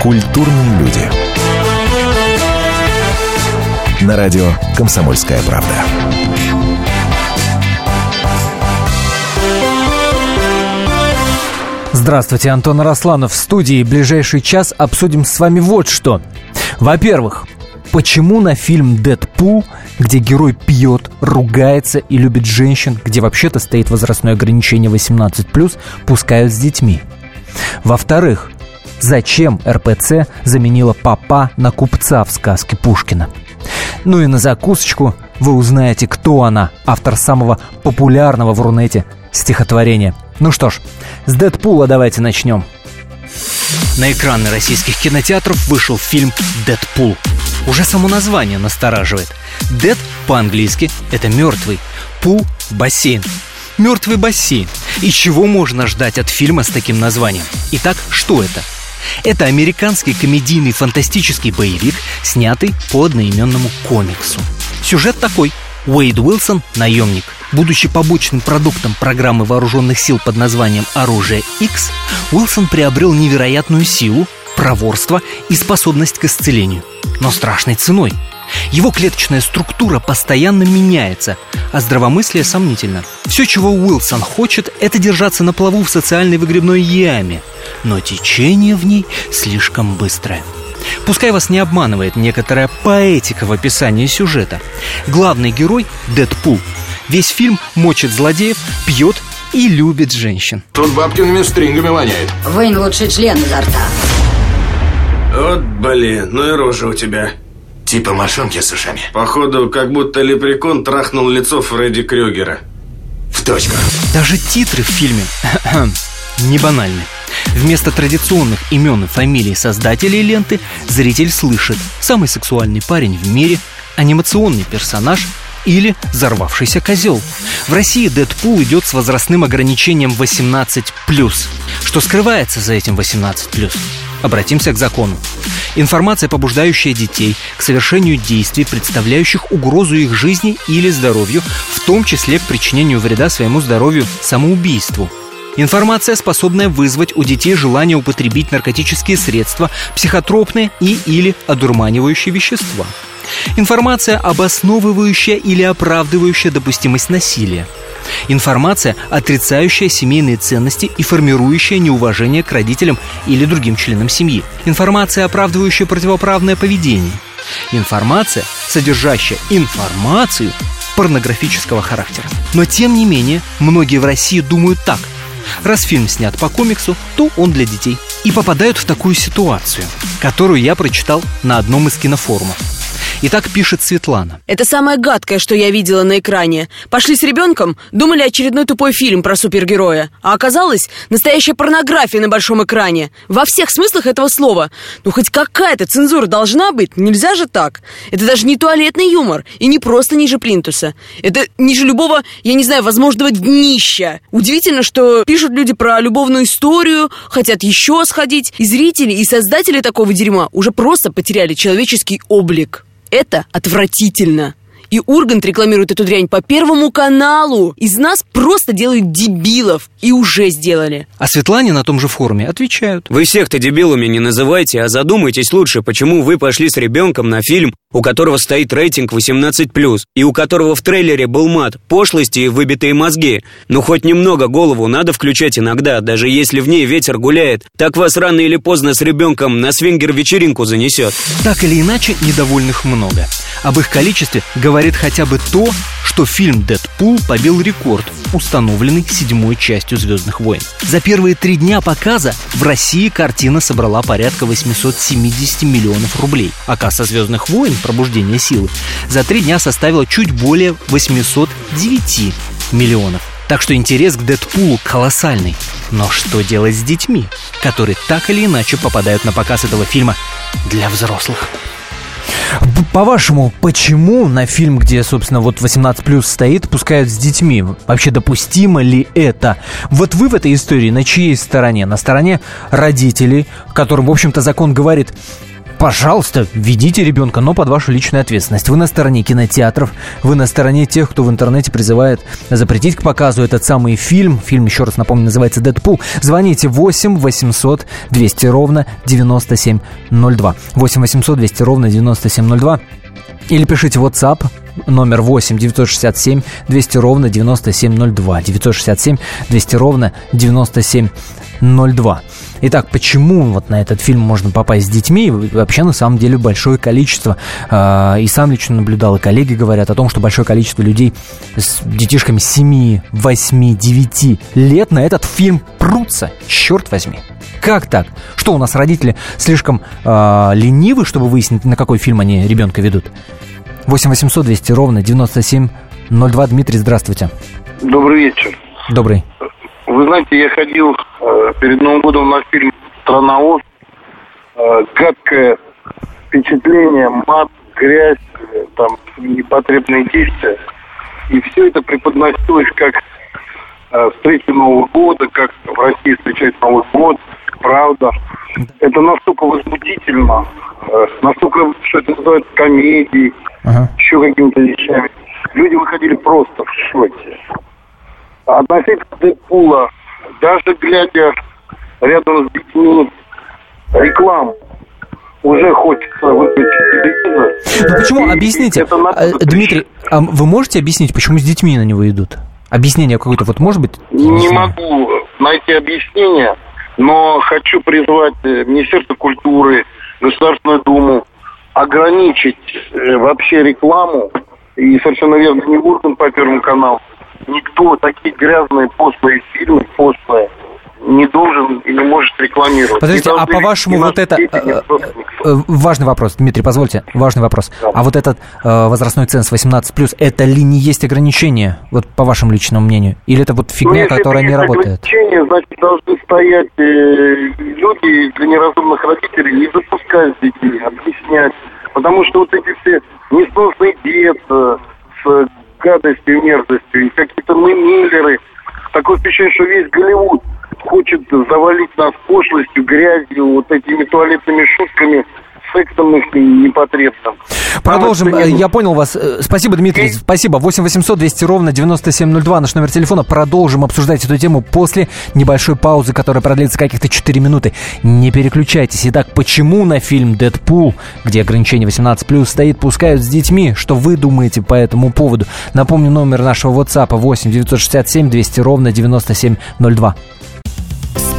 Культурные люди. На радио «Комсомольская правда». Здравствуйте, Антон Росланов в студии. Ближайший час обсудим с вами вот что. Во-первых, почему на фильм «Дэдпул», где герой пьет, ругается и любит женщин, где вообще-то стоит возрастное ограничение 18+, пускают с детьми? Во-вторых, зачем РПЦ заменила папа на купца в сказке Пушкина? Ну и на закусочку вы узнаете, кто она, автор самого популярного в Рунете стихотворения. Ну что ж, с Дэдпула давайте начнем. На экраны российских кинотеатров вышел фильм «Дэдпул». Уже само название настораживает. «Дэд» по-английски – это «мертвый», «пул» – «бассейн». Мертвый бассейн. И чего можно ждать от фильма с таким названием? Итак, что это? Это американский комедийный фантастический боевик, снятый по одноименному комиксу. Сюжет такой. Уэйд Уилсон – наемник. Будучи побочным продуктом программы вооруженных сил под названием «Оружие X», Уилсон приобрел невероятную силу, проворство и способность к исцелению. Но страшной ценой. Его клеточная структура постоянно меняется, а здравомыслие сомнительно. Все, чего Уилсон хочет, это держаться на плаву в социальной выгребной яме, но течение в ней слишком быстрое. Пускай вас не обманывает некоторая поэтика в описании сюжета. Главный герой – Дэдпул. Весь фильм мочит злодеев, пьет и любит женщин. Тут бабкиными стрингами воняет. Вынь лучший член изо рта. Вот, блин, ну и рожа у тебя. Типа мошонки с ушами. Походу, как будто лепрекон трахнул лицо Фредди Крюгера. В точку. Даже титры в фильме не банальны. Вместо традиционных имен и фамилий создателей ленты зритель слышит «самый сексуальный парень в мире», «анимационный персонаж», или «Взорвавшийся козел». В России Дэдпул идет с возрастным ограничением 18+. Что скрывается за этим 18+. Обратимся к закону. Информация, побуждающая детей к совершению действий, представляющих угрозу их жизни или здоровью, в том числе к причинению вреда своему здоровью, самоубийству. Информация, способная вызвать у детей желание употребить наркотические средства, психотропные и или одурманивающие вещества. Информация, обосновывающая или оправдывающая допустимость насилия. Информация, отрицающая семейные ценности и формирующая неуважение к родителям или другим членам семьи. Информация, оправдывающая противоправное поведение. Информация, содержащая информацию порнографического характера. Но тем не менее, многие в России думают так. Раз фильм снят по комиксу, то он для детей. И попадают в такую ситуацию, которую я прочитал на одном из кинофорумов. И так пишет Светлана. Это самое гадкое, что я видела на экране. Пошли с ребенком, думали очередной тупой фильм про супергероя. А оказалось, настоящая порнография на большом экране. Во всех смыслах этого слова. Ну, хоть какая-то цензура должна быть. Нельзя же так. Это даже не туалетный юмор. И не просто ниже плинтуса. Это ниже любого, я не знаю, возможного днища. Удивительно, что пишут люди про любовную историю, хотят еще сходить. И зрители, и создатели такого дерьма уже просто потеряли человеческий облик. Это отвратительно. И Ургант рекламирует эту дрянь по Первому каналу. Из нас просто делают дебилов. И уже сделали. А Светлане на том же форуме отвечают. Вы всех-то дебилами не называйте, а задумайтесь лучше, почему вы пошли с ребенком на фильм, у которого стоит рейтинг 18+, и у которого в трейлере был мат, пошлости и выбитые мозги. Ну, хоть немного голову надо включать иногда, даже если в ней ветер гуляет. Так вас рано или поздно с ребенком на свингер-вечеринку занесет. Так или иначе, недовольных много. Об их количестве говорит хотя бы то, что фильм «Дэдпул» побил рекорд, установленный седьмой частью «Звездных войн». За первые три дня показа в России картина собрала порядка 870 миллионов рублей, а касса «Звездных войн» «Пробуждение силы» за три дня составила чуть более 809 миллионов. Так что интерес к Дэдпулу колоссальный. Но что делать с детьми, которые так или иначе попадают на показ этого фильма для взрослых? По-вашему, почему на фильм, где, собственно, вот 18 плюс стоит, пускают с детьми? Вообще допустимо ли это? Вот вы в этой истории на чьей стороне? На стороне родителей, которым, в общем-то, закон говорит, пожалуйста, ведите ребенка, но под вашу личную ответственность. Вы на стороне кинотеатров, вы на стороне тех, кто в интернете призывает запретить к показу этот самый фильм. Фильм, еще раз напомню, называется «Дэдпул». Звоните 8 800 200 ровно 9702. 8 800 200 ровно 9702. Или пишите WhatsApp номер 8 967 200 ровно 9702. 967 200 ровно 9702. Итак, почему вот на этот фильм можно попасть с детьми? Вообще, на самом деле, большое количество, э, и сам лично наблюдал, и коллеги говорят о том, что большое количество людей с детишками 7, 8, 9 лет на этот фильм прутся, черт возьми. Как так? Что у нас родители слишком э, ленивы, чтобы выяснить, на какой фильм они ребенка ведут? 8 800 200 ровно 9702. Дмитрий, здравствуйте. Добрый вечер. Добрый. Вы знаете, я ходил э, перед Новым годом на фильм «Страна Оз». Э, гадкое впечатление, мат, грязь, э, там непотребные действия. И все это преподносилось как э, встреча Нового года, как в России встречать Новый год, правда. Это настолько возмутительно, настолько, что это называется комедией, Ага. еще какими-то вещами. Люди выходили просто в шоке. Относительно Дэдпула, даже глядя рядом с детьми рекламу, уже хочется выключить телевизор. Ну почему? Объясните. надо А, Дмитрий, а вы можете объяснить, почему с детьми на него идут? Объяснение какое-то вот может быть? Не могу найти объяснение, но хочу призвать э, Министерство культуры, Государственную Думу ограничить э, вообще рекламу. И совершенно верно, не Ургант по Первому каналу. Никто такие грязные пошлые фильмы, пошлые, не должен и не может рекламировать. Подождите, Не а по-вашему вот это... э, никто. э, Важный вопрос, Дмитрий, позвольте, важный вопрос. Да. А вот этот э, возрастной ценз 18+, это ли не есть ограничение, вот по вашему личному мнению? Или это вот Ну, фигня, если которая не работает? ограничения, значит, должны стоять э, люди для неразумных родителей и запускать детей, объяснять. Потому что вот эти все несносные дети с гадостью, мерзостью, и какие-то мы миллеры. Такое впечатление, что весь Голливуд хочет завалить нас пошлостью, грязью, вот этими туалетными шутками, сексом их непотребным. Продолжим. Не Я понял вас. Э, Спасибо, Дмитрий. Спасибо. 8 800 200 ровно 9702 наш номер телефона. Продолжим обсуждать эту тему после небольшой паузы, которая продлится каких-то 4 минуты. Не переключайтесь. Итак, почему на фильм «Дэдпул», где ограничение 18+, стоит, пускают с детьми? Что вы думаете по этому поводу? Напомню, номер нашего WhatsApp 8 967 200 ровно 9702.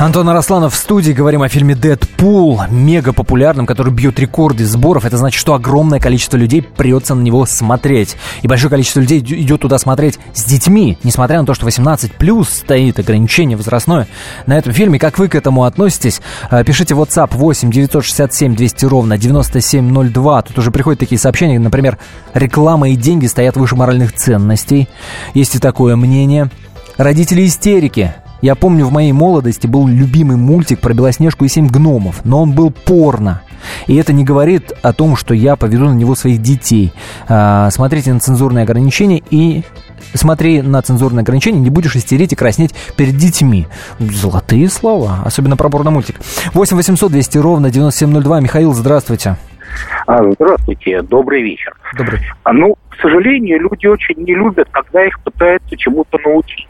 Антон Арасланов в студии. Говорим о фильме «Дэдпул», мега популярном, который бьет рекорды сборов. Это значит, что огромное количество людей прется на него смотреть. И большое количество людей ид- идет туда смотреть с детьми, несмотря на то, что 18 плюс стоит ограничение возрастное на этом фильме. Как вы к этому относитесь? Э, Пишите в WhatsApp 8 967 200 ровно 9702. Тут уже приходят такие сообщения, например, реклама и деньги стоят выше моральных ценностей. Есть и такое мнение. Родители истерики. Я помню, в моей молодости был любимый мультик про Белоснежку и семь гномов, но он был порно. И это не говорит о том, что я поведу на него своих детей. А, смотрите на цензурные ограничения и смотри на цензурные ограничения, не будешь истерить и краснеть перед детьми. Золотые слова, особенно про порно-мультик. 8 800 200 ровно 9702. Михаил, здравствуйте. А, Здравствуйте, добрый вечер. Добрый. А, Ну, к сожалению, люди очень не любят, когда их пытаются чему-то научить.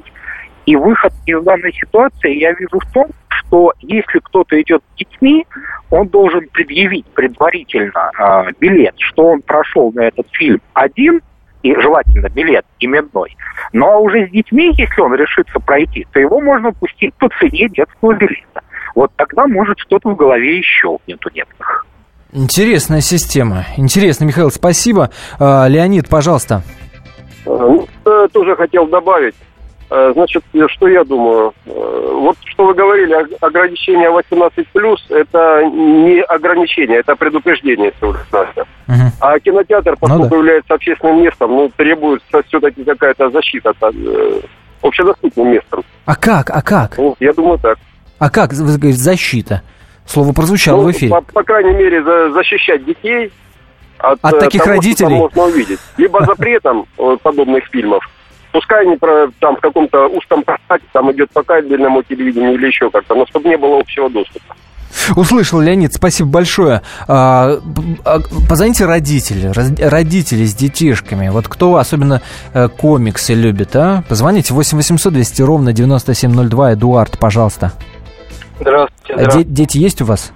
И выход из данной ситуации я вижу в том, что если кто-то идет с детьми, он должен предъявить предварительно а, билет, что он прошел на этот фильм один, и желательно билет именной. Ну а уже с детьми, если он решится пройти, то его можно пустить по цене детского билета. Вот тогда, может, что-то в голове и щелкнет у некоторых. Интересная система. Интересно, Михаил, спасибо. А, Леонид, пожалуйста. Ну, тоже хотел добавить. Э, значит, что я думаю? Э, вот что вы говорили, ограничение 18+, это не ограничение, это предупреждение всего Угу. А кинотеатр, поскольку ну, да. является общественным местом, ну, требуется все-таки какая-то защита э, общедоступным местом. А как? А как? Ну, я думаю, так. А как, защита? Слово прозвучало ну, в эфире. По, по крайней мере, за, защищать детей от, от таких того, родителей? Что можно увидеть. Либо запретом подобных фильмов, Пускай они про, там в каком-то узком прокате, там идет по кабельному телевидению или еще как-то, но чтобы не было общего доступа. Услышал, Леонид, спасибо большое. А, а, позвоните родители, родители с детишками. Вот кто особенно э, комиксы любит, а? Позвоните 8 800 200 ровно 9702. Эдуард, пожалуйста. Здравствуйте. А здравствуйте. Дети есть у вас?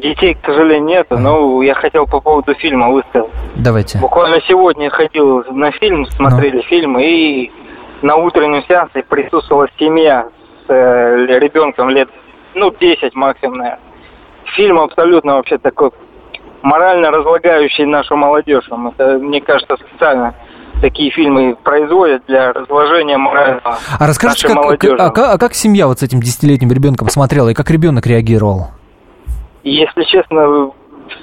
Детей, к сожалению, нет, но я хотел по поводу фильма высказать. Давайте. Буквально сегодня ходил на фильм, смотрели ну. фильм, и на утреннем сеансе присутствовала семья с э, ребенком лет, ну, 10 максимум, наверное. Фильм абсолютно вообще такой морально разлагающий нашу молодежь. Это, мне кажется, специально такие фильмы производят для разложения морального А расскажите, как, а, а, а как семья вот с этим десятилетним ребенком смотрела, и как ребенок реагировал? Если честно,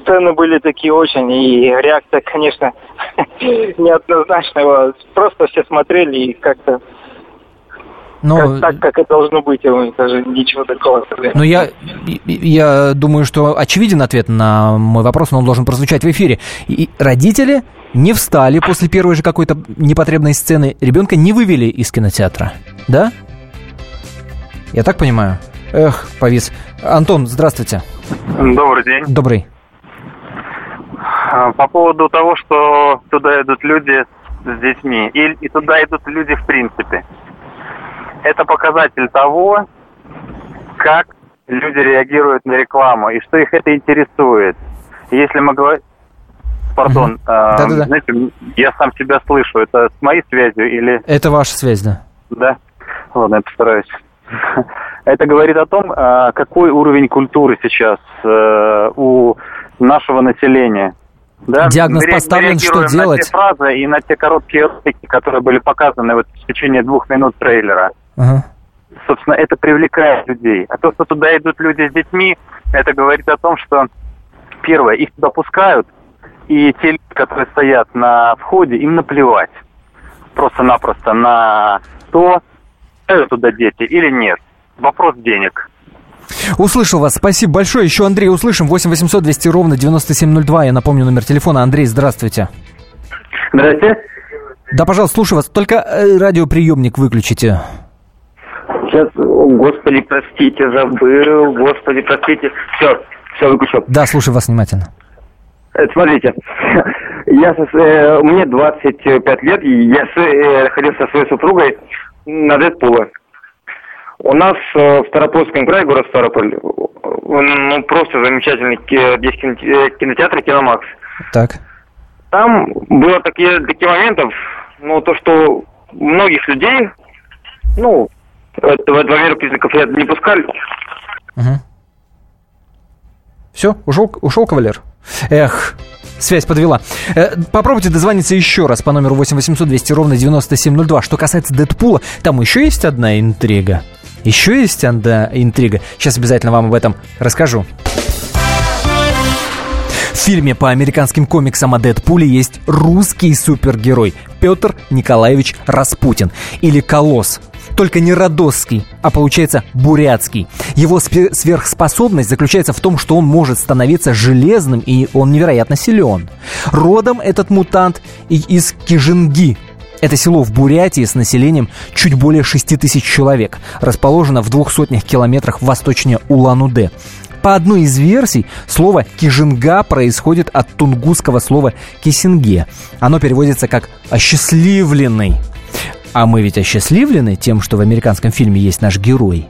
сцены были такие очень, и реакция, конечно, неоднозначная. Просто все смотрели и как-то но... Как, так, как это должно быть, это же ничего такого. Но я, я думаю, что очевиден ответ на мой вопрос, но он должен прозвучать в эфире. И родители не встали после первой же какой-то непотребной сцены, ребенка не вывели из кинотеатра, да? Я так понимаю? Эх, повис. Антон, здравствуйте. Добрый день. Добрый. А, по поводу того, что туда идут люди с детьми, и, и туда идут люди в принципе. Это показатель того, как люди реагируют на рекламу и что их это интересует. Если мы говорим... Пардон, э, знаете, я сам себя слышу. Это с моей связью или... Это ваша связь, да. Да? Ладно, я постараюсь. Это говорит о том, а, какой уровень культуры сейчас э, у нашего населения. Да? Диагноз мы, поставлен, что делать? на те фразы и на те короткие ролики, которые были показаны вот в течение двух минут трейлера. Ага. Собственно, это привлекает людей. А то, что туда идут люди с детьми, это говорит о том, что, первое, их туда пускают, и те люди, которые стоят на входе, им наплевать просто-напросто на то, туда дети или нет. Вопрос денег. Услышал вас. Спасибо большое. Еще Андрей услышим. 8 800 200 ровно 9702. Я напомню номер телефона. Андрей, здравствуйте. Здравствуйте. Да, пожалуйста, слушаю вас. Только э, радиоприемник выключите. Сейчас, о, господи, простите, забыл. Господи, простите. Все, все, выключил. Да, слушаю вас внимательно. Э, смотрите, я со, э, мне 25 лет, я с, э, ходил со своей супругой на Дэдпула. У нас э, в Старопольском крае, город Старополь, ну, просто замечательный есть э, кинотеатр «Киномакс». Так. Там было такие, такие моментов, ну, то, что многих людей, ну, в, в Америку признаков не пускали. Угу. Все, ушел, ушел кавалер? Эх, Связь подвела. Э, попробуйте дозвониться еще раз по номеру 8 800 200 ровно 9702. Что касается Дэдпула, там еще есть одна интрига. Еще есть одна интрига. Сейчас обязательно вам об этом расскажу. В фильме по американским комиксам о Дэдпуле есть русский супергерой Петр Николаевич Распутин или Колосс только не родосский, а получается бурятский. Его сверхспособность заключается в том, что он может становиться железным, и он невероятно силен. Родом этот мутант из Кижинги, это село в Бурятии с населением чуть более 6 тысяч человек, расположено в двух сотнях километрах восточнее Улан-Удэ. По одной из версий, слово «кижинга» происходит от тунгусского слова «кисинге». Оно переводится как «осчастливленный». А мы ведь осчастливлены тем, что в американском фильме есть наш герой.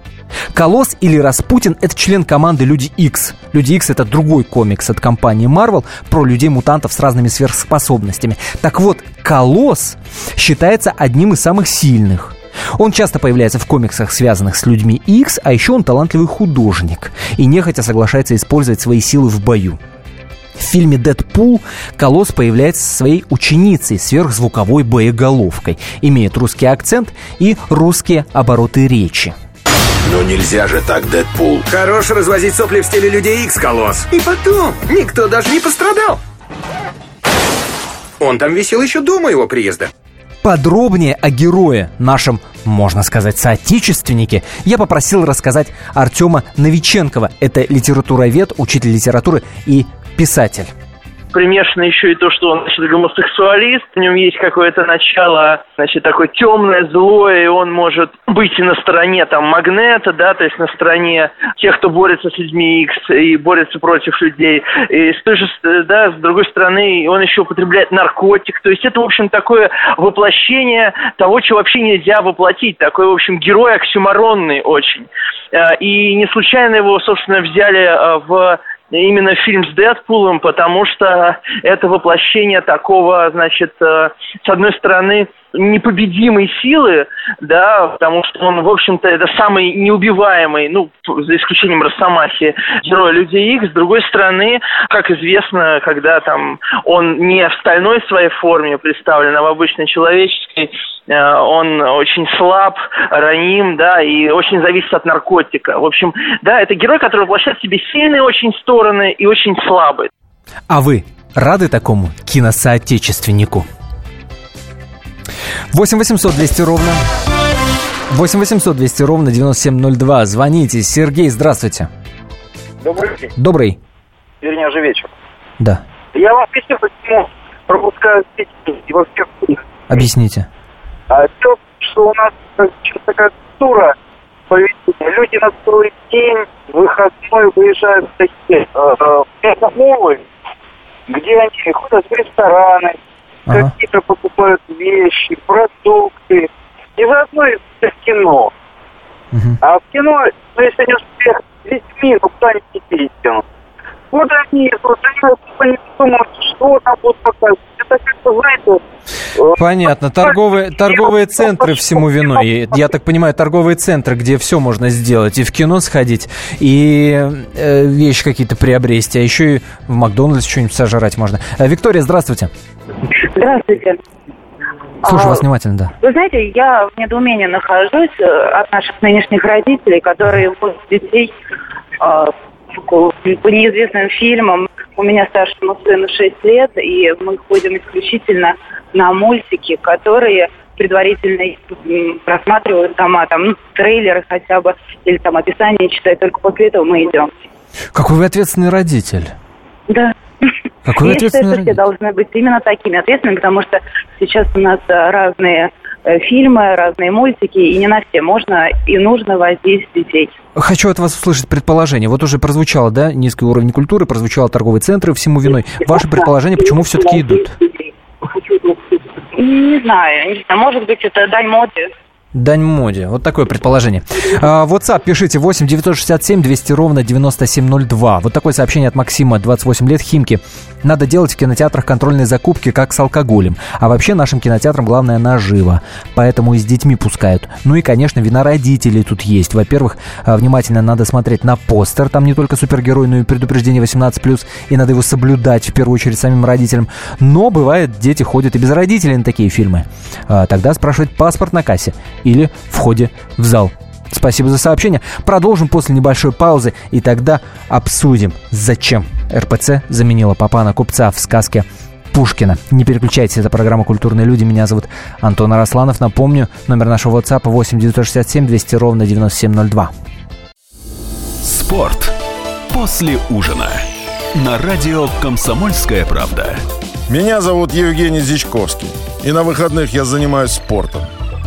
Колосс или Распутин – это член команды Люди X. Люди X – это другой комикс от компании Marvel про людей-мутантов с разными сверхспособностями. Так вот, Колосс считается одним из самых сильных. Он часто появляется в комиксах, связанных с людьми X, а еще он талантливый художник и нехотя соглашается использовать свои силы в бою. В фильме «Дэдпул» Колосс появляется со своей ученицей, сверхзвуковой боеголовкой, имеет русский акцент и русские обороты речи. Ну нельзя же так, Дэдпул. Хорош развозить сопли в стиле Людей Икс, Колосс. И потом, никто даже не пострадал. Он там висел еще до моего приезда. Подробнее о герое, нашем, можно сказать, соотечественнике, я попросил рассказать Артема Новиченкова. Это литературовед, учитель литературы и писатель примешано еще и то, что он, значит, гомосексуалист, в нем есть какое-то начало, значит, такое темное, злое, и он может быть и на стороне там магнета, да, то есть на стороне тех, кто борется с людьми X и борется против людей. И с той же, да, с другой стороны, он еще употребляет наркотик. То есть это, в общем, такое воплощение того, чего вообще нельзя воплотить. Такой, в общем, герой оксюморонный очень. Э, и не случайно его, собственно, взяли э, в именно фильм с Дэдпулом, потому что это воплощение такого, значит, э, с одной стороны, непобедимой силы, да, потому что он, в общем-то, это самый неубиваемый, ну, за исключением Росомахи, герой Людей Икс. С другой стороны, как известно, когда там он не в стальной своей форме представлен, а в обычной человеческой, Э, он очень слаб, раним, да, и очень зависит от наркотика. В общем, да, это герой, который воплощает в себе сильные очень стороны и очень слабые. А вы рады такому киносоотечественнику? 8 800 200 ровно 8 800 200 ровно 9702. Звоните. Сергей, здравствуйте. Добрый день. Добрый. Вернее, уже вечер. Да. Я вам объясню, почему пропускают детей во всех Объясните. А дело что у нас такая культура поведения. Люди на второй день, выходной выезжают в такие э, где они ходят в рестораны, ага. какие-то покупают вещи, продукты. И заодно и в кино. Угу. А в кино, ну если не успех с детьми, ну куда они детей? Вот они, вот они, они думают, что там будут показывать. Понятно. Торговые, торговые центры всему виной. Я так понимаю, торговые центры, где все можно сделать. И в кино сходить, и э, вещи какие-то приобрести. А еще и в Макдональдс что-нибудь сожрать можно. Э, Виктория, здравствуйте. Здравствуйте. Слушаю а, вас внимательно, да. Вы знаете, я в недоумении нахожусь э, от наших нынешних родителей, которые возят детей э, по неизвестным фильмам. У меня старшему сыну 6 лет, и мы ходим исключительно на мультики, которые предварительно просматривают сама, там, ну, трейлеры хотя бы, или там описание читать, только после этого мы идем. Какой вы ответственный родитель. Да. Какой Я считаю, что все должны быть именно такими ответственными, потому что сейчас у нас э, разные фильмы, разные мультики, и не на все можно и нужно возить детей. Хочу от вас услышать предположение. Вот уже прозвучало, да, низкий уровень культуры, прозвучало торговые центры всему виной. Ваше предположение, почему все-таки идут? Не знаю, не знаю, может быть, это дань моде. Дань моде. Вот такое предположение. А, WhatsApp пишите 8 967 200 ровно 9702. Вот такое сообщение от Максима, 28 лет, Химки. Надо делать в кинотеатрах контрольные закупки, как с алкоголем. А вообще нашим кинотеатрам главное наживо. Поэтому и с детьми пускают. Ну и, конечно, вина родителей тут есть. Во-первых, а, внимательно надо смотреть на постер. Там не только супергерой, но и предупреждение 18+. И надо его соблюдать, в первую очередь, самим родителям. Но бывает, дети ходят и без родителей на такие фильмы. А, тогда спрашивать паспорт на кассе или в ходе в зал. Спасибо за сообщение. Продолжим после небольшой паузы и тогда обсудим, зачем РПЦ заменила Папана Купца в сказке Пушкина. Не переключайтесь, это программа «Культурные люди». Меня зовут Антон Арасланов. Напомню, номер нашего WhatsApp 8 967 200 ровно 9702. Спорт после ужина. На радио «Комсомольская правда». Меня зовут Евгений Зичковский. И на выходных я занимаюсь спортом.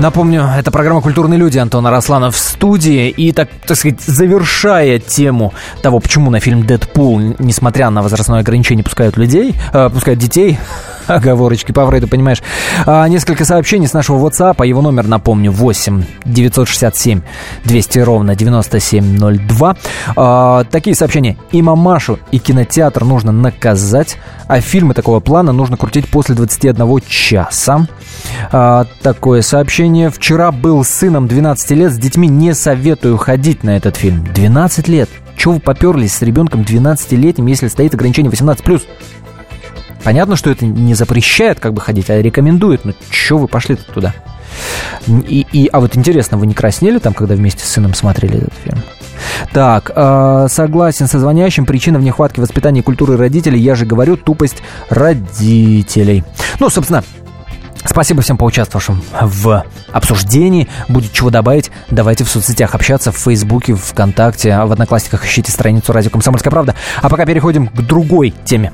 Напомню, это программа «Культурные люди» Антона Росланов в студии. И, так, так сказать, завершая тему того, почему на фильм «Дэдпул», несмотря на возрастное ограничение, пускают людей, э, пускают детей, оговорочки по Фрейду, понимаешь. А, несколько сообщений с нашего WhatsApp, а его номер, напомню, 8 967 200 ровно 9702. А, такие сообщения. И мамашу, и кинотеатр нужно наказать, а фильмы такого плана нужно крутить после 21 часа. А, такое сообщение. Вчера был сыном 12 лет, с детьми не советую ходить на этот фильм. 12 лет. Чего вы поперлись с ребенком 12-летним, если стоит ограничение 18+. Понятно, что это не запрещает как бы ходить, а рекомендует. Но чего вы пошли туда? И, и, а вот интересно, вы не краснели там, когда вместе с сыном смотрели этот фильм? Так, э, согласен со звонящим. Причина в нехватке воспитания и культуры родителей, я же говорю, тупость родителей. Ну, собственно, Спасибо всем поучаствовавшим в обсуждении. Будет чего добавить, давайте в соцсетях общаться, в Фейсбуке, ВКонтакте, в Одноклассниках ищите страницу «Радио Комсомольская правда». А пока переходим к другой теме.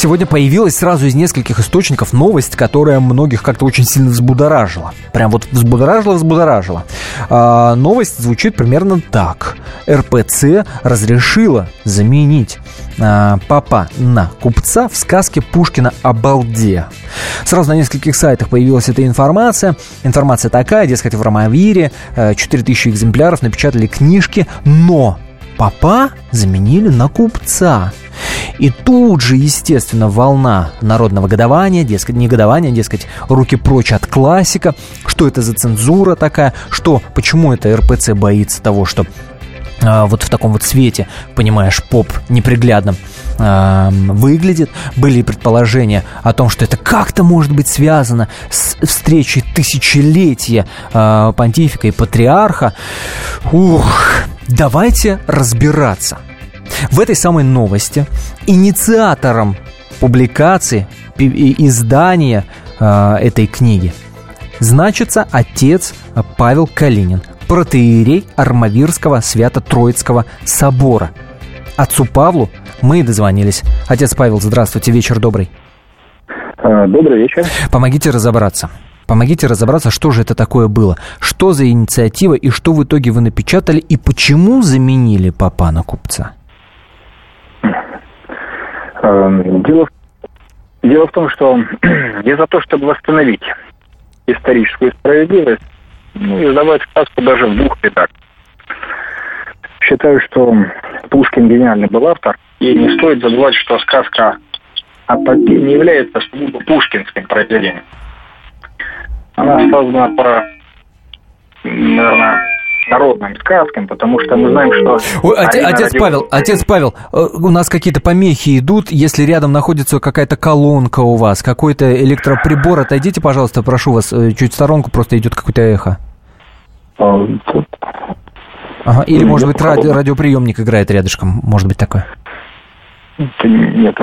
Сегодня появилась сразу из нескольких источников новость, которая многих как-то очень сильно взбудоражила. Прям вот взбудоражила-взбудоражила. А, новость звучит примерно так. РПЦ разрешила заменить а, папа на купца в сказке Пушкина о балде. Сразу на нескольких сайтах появилась эта информация. Информация такая, дескать, в Ромавире 4000 э, экземпляров напечатали книжки, но папа заменили на купца. И тут же, естественно, волна народного годования, дескать, негодования, дескать, руки прочь от классика. Что это за цензура такая? Что, почему это РПЦ боится того, что а, вот в таком вот свете, понимаешь, поп неприглядном э, выглядит. Были предположения о том, что это как-то может быть связано с встречей тысячелетия э, понтифика и патриарха. Ух, давайте разбираться – в этой самой новости инициатором публикации, издания э, этой книги значится отец Павел Калинин, протеерей Армавирского Свято-Троицкого собора. Отцу Павлу мы и дозвонились. Отец Павел, здравствуйте, вечер добрый. Э, добрый вечер. Помогите разобраться. Помогите разобраться, что же это такое было. Что за инициатива и что в итоге вы напечатали и почему заменили папа на купца? Эм, дело, дело в том, что я за то, чтобы восстановить историческую справедливость, ну, издавать сказку даже в двух редакциях. Считаю, что Пушкин гениальный был автор, и не стоит забывать, что сказка о не является сугубо пушкинским произведением. Она создана по, наверное, народным сказкам, потому что мы знаем, что... Ой, отец, отец Павел, отец Павел, э, у нас какие-то помехи идут, если рядом находится какая-то колонка у вас, какой-то электроприбор, отойдите, пожалуйста, прошу вас, э, чуть в сторонку, просто идет какое-то эхо. А, ага, или, может быть, ради, радиоприемник играет рядышком, может быть, такое? Нет,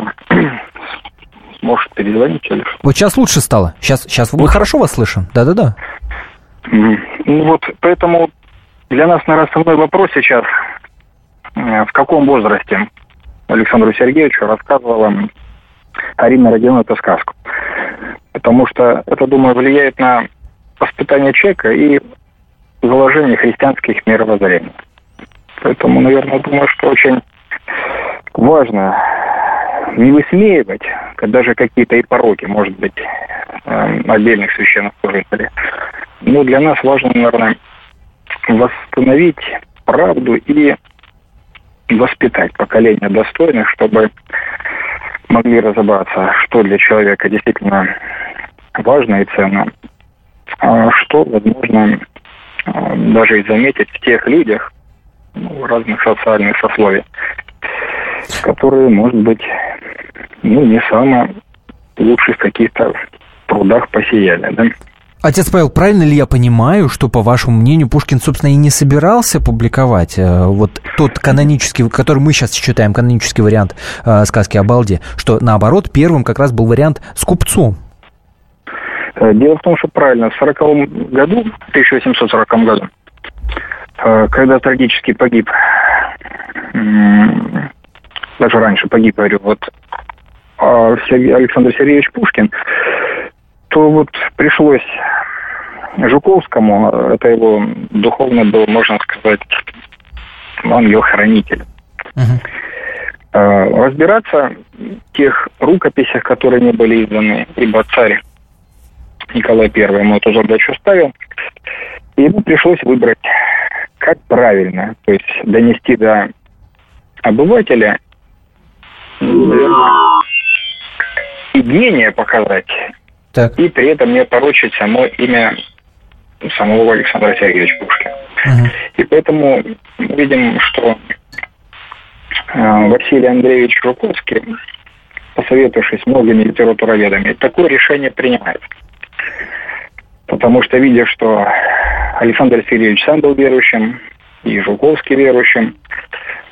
может, перезвонить или что? Вот сейчас лучше стало. Сейчас, сейчас мы хорошо вас слышим. Да-да-да. Ну вот, поэтому для нас, наверное, основной вопрос сейчас, э, в каком возрасте Александру Сергеевичу рассказывала Арина Родионова эту сказку. Потому что это, думаю, влияет на воспитание человека и заложение христианских мировоззрений. Поэтому, наверное, думаю, что очень важно не высмеивать даже какие-то и пороки, может быть, э, отдельных священнослужителей. Но для нас важно, наверное, восстановить правду и воспитать поколение достойных, чтобы могли разобраться, что для человека действительно важно и ценно, а что, возможно, даже и заметить в тех людях ну, разных социальных сословий, которые, может быть, ну, не самые лучшие в каких-то трудах посеяли, да? Отец Павел, правильно ли я понимаю, что, по вашему мнению, Пушкин, собственно, и не собирался публиковать э, вот тот канонический, который мы сейчас читаем, канонический вариант э, сказки о Балде, что, наоборот, первым как раз был вариант с купцом? Э, дело в том, что правильно, в 40 году, в 1840 году, э, когда трагически погиб, даже раньше погиб, говорю, вот Александр Сергеевич Пушкин, что вот пришлось Жуковскому, это его духовно был, можно сказать, ангел-хранитель, uh-huh. разбираться в тех рукописях, которые не были изданы, ибо царь Николай I ему эту задачу ставил, и ему пришлось выбрать, как правильно, то есть донести до обывателя и мнение показать, так. и при этом не порочить само имя самого Александра Сергеевича Пушкина. Uh-huh. И поэтому видим, что э, Василий Андреевич Жуковский, посоветовавшись с многими литературоведами, такое решение принимает. Потому что, видя, что Александр Сергеевич сам был верующим, и Жуковский верующим,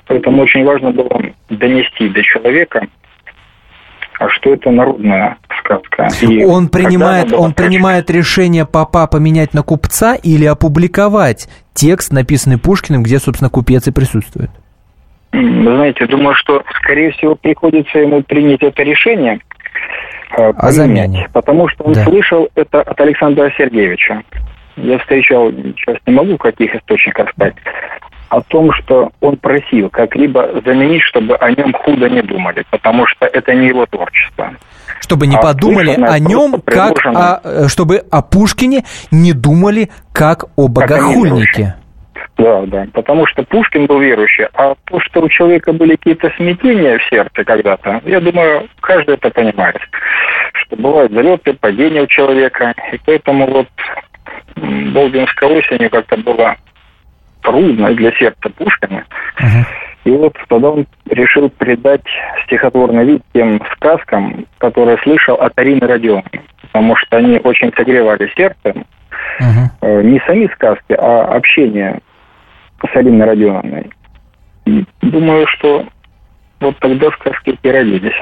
поэтому очень важно было донести до человека, а что это народная сказка. И он принимает, он принимает решение папа поменять на купца или опубликовать текст, написанный Пушкиным, где, собственно, купец и присутствует? Вы знаете, думаю, что, скорее всего, приходится ему принять это решение, э, о замене. Потому что он да. слышал это от Александра Сергеевича. Я встречал, сейчас не могу в каких источниках сказать, о том, что он просил как-либо заменить, чтобы о нем худо не думали, потому что это не его творчество. Чтобы не а подумали о нем, как о, э, чтобы о Пушкине не думали как о богохульнике. Да, да, потому что Пушкин был верующий, а то, что у человека были какие-то смятения в сердце когда-то, я думаю, каждый это понимает, что бывают залеты, падения у человека, и поэтому вот Болдинской осенью как-то было трудно для сердца Пушкина. Uh-huh. И вот тогда он решил придать стихотворный вид тем сказкам, которые слышал от Арины Родионовны, потому что они очень согревали сердце. Uh-huh. Не сами сказки, а общение с Ариной Родионовной. И думаю, что вот тогда сказки и родились.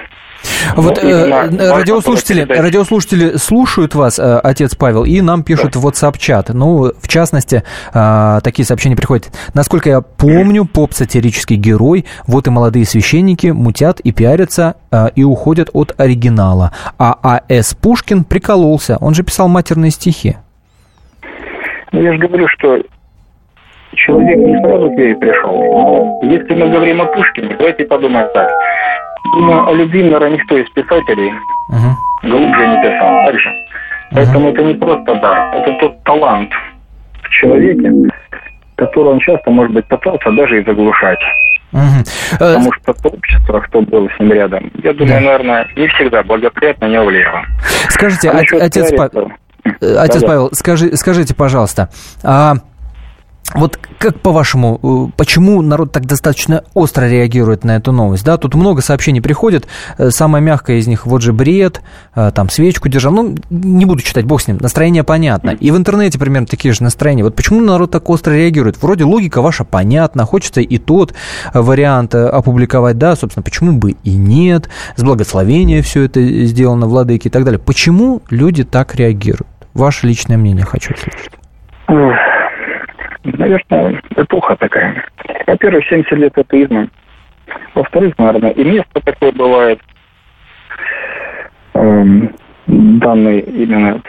Вот ну, э, радиослушатели, радиослушатели слушают вас, э, отец Павел, и нам пишут в WhatsApp-чат. Ну, в частности, э, такие сообщения приходят. Насколько я помню, поп-сатирический герой, вот и молодые священники мутят и пиарятся, э, и уходят от оригинала. А А.С. Пушкин прикололся, он же писал матерные стихи. Ну, я же говорю, что человек не сразу к вере пришел. Но если мы говорим о Пушкине, давайте подумаем так. Думаю, о любви, наверное, никто из писателей uh-huh. глубже не писал. Так же. Поэтому uh-huh. это не просто дар, это тот талант в человеке, который он часто, может быть, пытался даже и заглушать. Угу. Потому что то общество, кто был с ним рядом, я думаю, да. наверное, не всегда благоприятно не влияло. Скажите, а отец, Павел, э, отец да, Павел, скажи, скажите, пожалуйста, а вот как по-вашему, э, почему народ так достаточно остро реагирует на эту новость? Да, тут много сообщений приходит. Э, самое мягкое из них, вот же бред, э, там свечку держал. Ну, не буду читать, бог с ним. Настроение понятно. И в интернете примерно такие же настроения. Вот почему народ так остро реагирует? Вроде логика ваша понятна. Хочется и тот вариант опубликовать, да, собственно, почему бы и нет. С благословения все это сделано, владыки и так далее. Почему люди так реагируют? Ваше личное мнение хочу услышать. Наверное, эпоха такая. Во-первых, 70 лет атеизма. Во-вторых, наверное, и место такое бывает. Эм, данные именно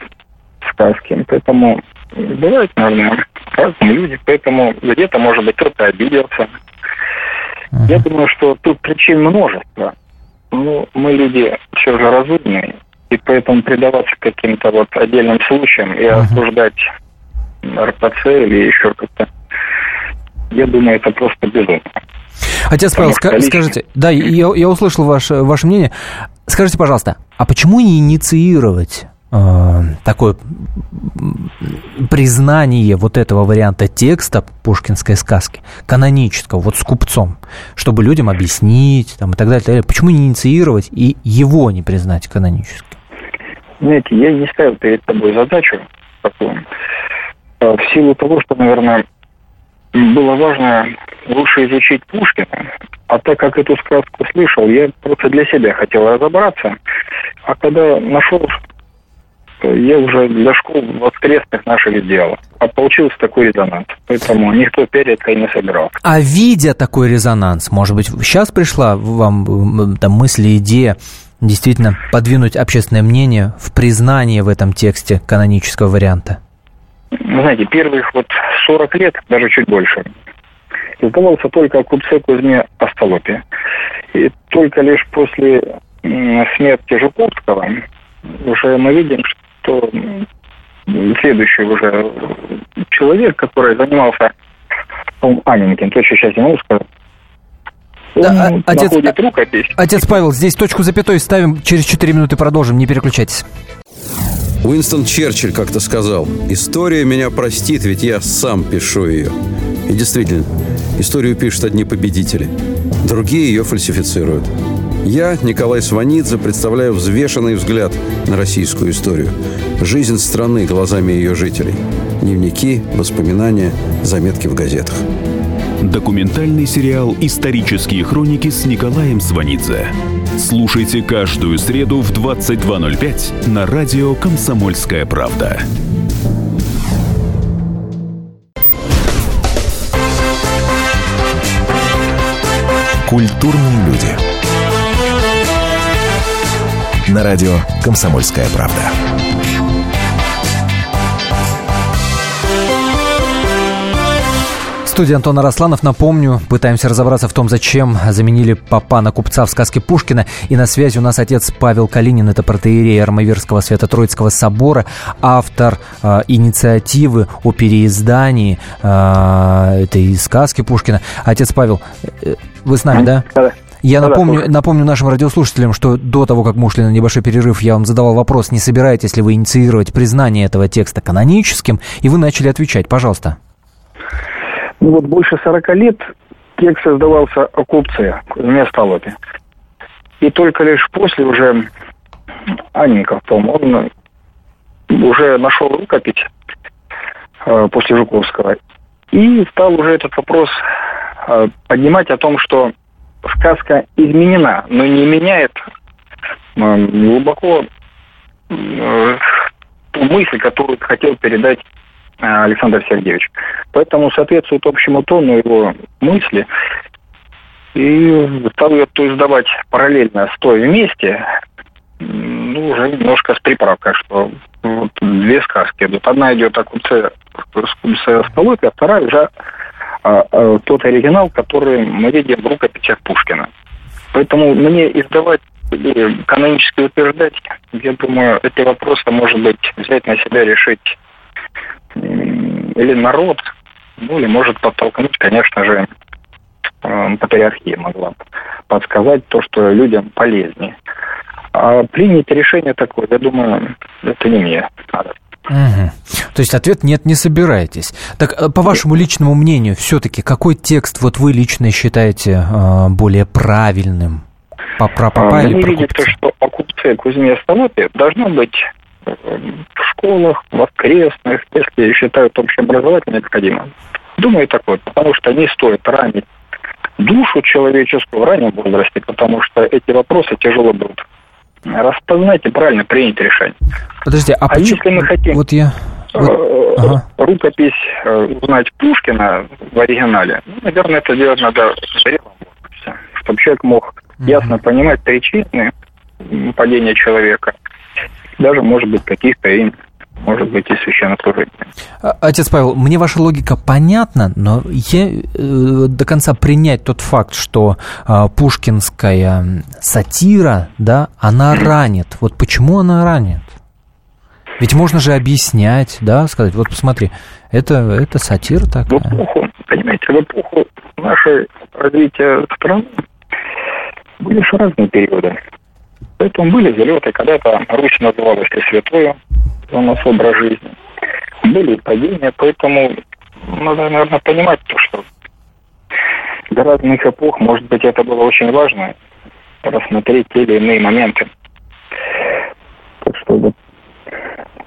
сказки. Поэтому бывают, наверное, разные люди. Поэтому где-то, может быть, кто-то обиделся. Uh-huh. Я думаю, что тут причин множество. Но мы люди все же разумные. И поэтому предаваться каким-то вот отдельным случаям и uh-huh. осуждать РПЦ или еще как-то. Я думаю, это просто безумно. Отец Павел, ска- скажите, да, я, я услышал ваше, ваше мнение. Скажите, пожалуйста, а почему не инициировать э, такое признание вот этого варианта текста пушкинской сказки, канонического, вот с купцом, чтобы людям объяснить там, и так далее, и так далее. Почему не инициировать и его не признать каноническим? Знаете, я не ставил перед тобой задачу такую. Э, в силу того, что, наверное, было важно лучше изучить Пушкина, а так как эту сказку слышал, я просто для себя хотел разобраться. А когда нашел, я уже для школ воскресных наших сделал. А получился такой резонанс. Поэтому никто перед не собирал. А видя такой резонанс, может быть, сейчас пришла вам там мысль, идея действительно подвинуть общественное мнение в признание в этом тексте канонического варианта? Знаете, первых вот 40 лет, даже чуть больше, издавался только купце Кузьме Остолопе. И только лишь после смерти Жуковского уже мы видим, что следующий уже человек, который занимался Анинкин, то, что сейчас не могу сказать, да, а, отец, рукопись. Отец Павел, здесь точку запятой ставим, через 4 минуты продолжим, не переключайтесь. Уинстон Черчилль как-то сказал, «История меня простит, ведь я сам пишу ее». И действительно, историю пишут одни победители, другие ее фальсифицируют. Я, Николай Сванидзе, представляю взвешенный взгляд на российскую историю. Жизнь страны глазами ее жителей. Дневники, воспоминания, заметки в газетах. Документальный сериал «Исторические хроники» с Николаем Сванидзе. Слушайте каждую среду в 22.05 на радио «Комсомольская правда». Культурные люди. На радио «Комсомольская правда». Студии Антон Арасланов. Напомню, пытаемся разобраться в том, зачем заменили папа на купца в сказке Пушкина. И на связи у нас отец Павел Калинин, это протеерей Армавирского Свято-Троицкого собора, автор э, инициативы о переиздании э, этой сказки Пушкина. Отец Павел, э, вы с нами, да? Да. Я напомню, напомню нашим радиослушателям, что до того, как мы ушли на небольшой перерыв, я вам задавал вопрос, не собираетесь ли вы инициировать признание этого текста каноническим, и вы начали отвечать. Пожалуйста. Ну вот больше 40 лет текст создавался о купце Кузьме Столопе. И только лишь после уже Анненков, он уже нашел рукопись э, после Жуковского. И стал уже этот вопрос э, поднимать о том, что сказка изменена, но не меняет э, глубоко э, ту мысль, которую хотел передать Э, Александр Сергеевич. Поэтому соответствует общему тону его мысли. И стал ее то издавать параллельно, стоя вместе, ну, уже немножко с приправкой, что вот две сказки идут. Одна идет о купце, купце Столопе, а вторая уже а, а, тот оригинал, который мы видим в рукописях Пушкина. Поэтому мне издавать или канонически утверждать, я думаю, эти вопросы, может быть, взять на себя решить или народ, ну или может подтолкнуть, конечно же, э, патриархия могла подсказать то, что людям полезнее. А принять решение такое, я думаю, это не мне надо. Угу. То есть ответ нет, не собираетесь. Так, э, по вашему личному мнению, все-таки какой текст вот вы лично считаете э, более правильным? Про папа а, или про видите, что о купце Кузьме Столопе должно быть в школах, воскресных, если считают общеобразовательно необходимо. Думаю, так вот, потому что не стоит ранить душу человеческую в раннем возрасте, потому что эти вопросы тяжело будут распознать и правильно принять решение. Подожди, а, а почему... если мы хотим вот я... Э, вот... Ага. рукопись э, узнать Пушкина в оригинале, ну, наверное, это делать надо в зрелом возрасте, чтобы человек мог ясно понимать причины падения человека, даже, может быть, каких-то и может быть, и священнослужителей. А, отец Павел, мне ваша логика понятна, но я э, до конца принять тот факт, что э, пушкинская сатира, да, она ранит. Вот почему она ранит? Ведь можно же объяснять, да, сказать, вот посмотри, это, это сатира такая. В эпоху, понимаете, в эпоху нашей развития страны были же разные периоды. Поэтому были залеты, когда-то Русь называлась и святою, у нас образ жизни. Были падения, поэтому надо, наверное, понимать то, что для разных эпох, может быть, это было очень важно, рассмотреть те или иные моменты. Так что вот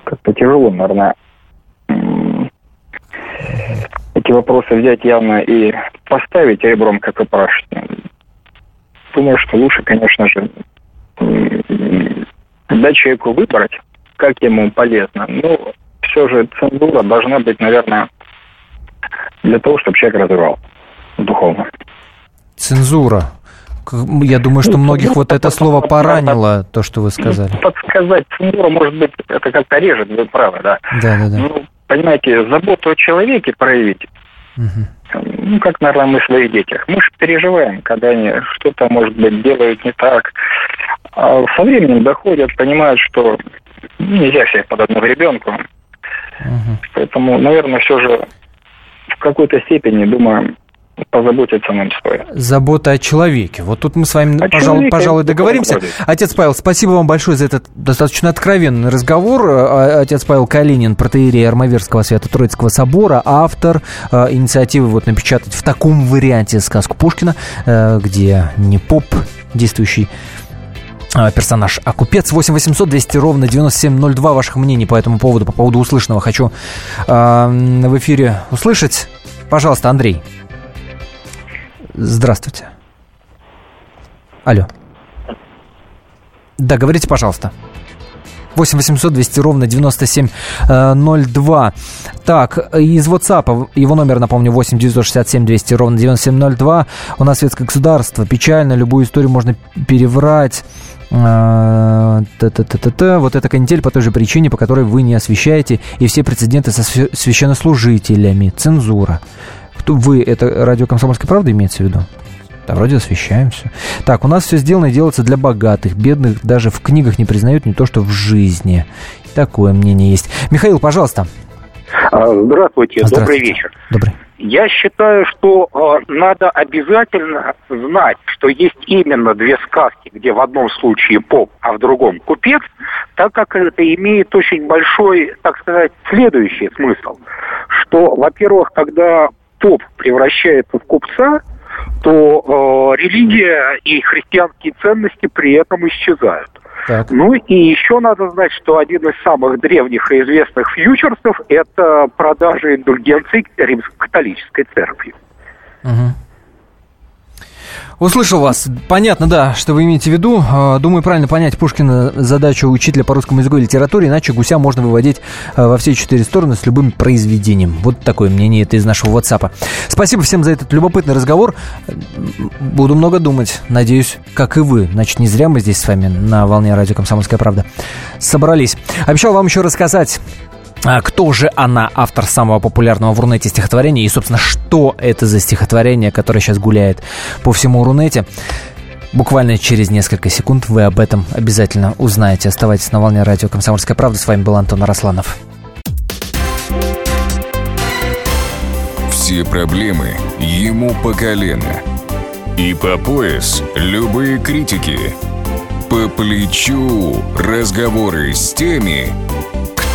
как-то тяжело, наверное, эти вопросы взять явно и поставить ребром, как вы спрашиваете. Думаю, что лучше, конечно же, дать человеку выбрать, как ему полезно. Ну, все же цензура должна быть, наверное, для того, чтобы человек развивал духовно. Цензура. Я думаю, что многих вот это слово поранило, то, что вы сказали. Подсказать цензуру, может быть, это как-то режет, вы правы, да. Да, да, да. Ну, понимаете, заботу о человеке проявить, ну, как, наверное, мы своих детях. Мы же переживаем, когда они что-то, может быть, делают не так. А со временем доходят, понимают, что нельзя всех под одну ребенку. Поэтому, наверное, все же в какой-то степени, думаю, позаботиться нам стоит. Забота о человеке. Вот тут мы с вами, О пожалуй, пожалуй, договоримся. Отец Павел, спасибо вам большое за этот достаточно откровенный разговор. Э, Отец Павел Калинин, протеерей Армавирского Свято-Троицкого собора, автор э, инициативы вот напечатать в таком варианте сказку Пушкина, э, где не поп действующий персонаж, а купец 8 800 200 ровно 9702 ваших мнений по этому поводу, по поводу услышанного хочу э, в эфире услышать. Пожалуйста, Андрей. Здравствуйте. Алло. Да, говорите, пожалуйста. 8 800 200 ровно 9702. Так, из WhatsApp, его номер, напомню, 8 967 200 ровно 9702. У нас светское государство, печально, любую историю можно переврать. А, Та-та-та-та-та. Вот эта канитель по той же причине, по которой вы не освещаете, и все прецеденты со свя- священнослужителями. Цензура. Кто вы, это радио «Комсомольская правда» имеется в виду? Да, вроде освещаем все. Так, у нас все сделано и делается для богатых. Бедных даже в книгах не признают, не то что в жизни. Такое мнение есть. Михаил, пожалуйста. А, Здравствуйте, добрый Здравствуйте. вечер. Добрый. Я считаю, что э, надо обязательно знать, что есть именно две сказки, где в одном случае поп, а в другом купец, так как это имеет очень большой, так сказать, следующий смысл. Что, во-первых, когда поп превращается в купца, то э, религия и христианские ценности при этом исчезают. Так. Ну и еще надо знать, что один из самых древних и известных фьючерсов – это продажа индульгенций римско-католической церкви. Мгм. Услышал вас. Понятно, да, что вы имеете в виду. Э, Думаю, правильно понять Пушкина задачу учителя по русскому языку и литературе, иначе гуся можно выводить э, во все четыре стороны с любым произведением. Вот такое мнение это из нашего WhatsApp. Спасибо всем за этот любопытный разговор. Буду много думать. Надеюсь, как и вы. Значит, не зря мы здесь с вами на волне радио «Комсомольская правда» собрались. Обещал вам еще рассказать а кто же она, автор самого популярного в Рунете стихотворения, и, собственно, что это за стихотворение, которое сейчас гуляет по всему Рунете. Буквально через несколько секунд вы об этом обязательно узнаете. Оставайтесь на волне радио «Комсомольская правда». С вами был Антон Арасланов. Все проблемы ему по колено. И по пояс любые критики. По плечу разговоры с теми,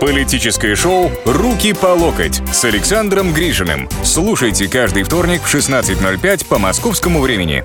Политическое шоу «Руки по локоть» с Александром Грижиным. Слушайте каждый вторник в 16.05 по московскому времени.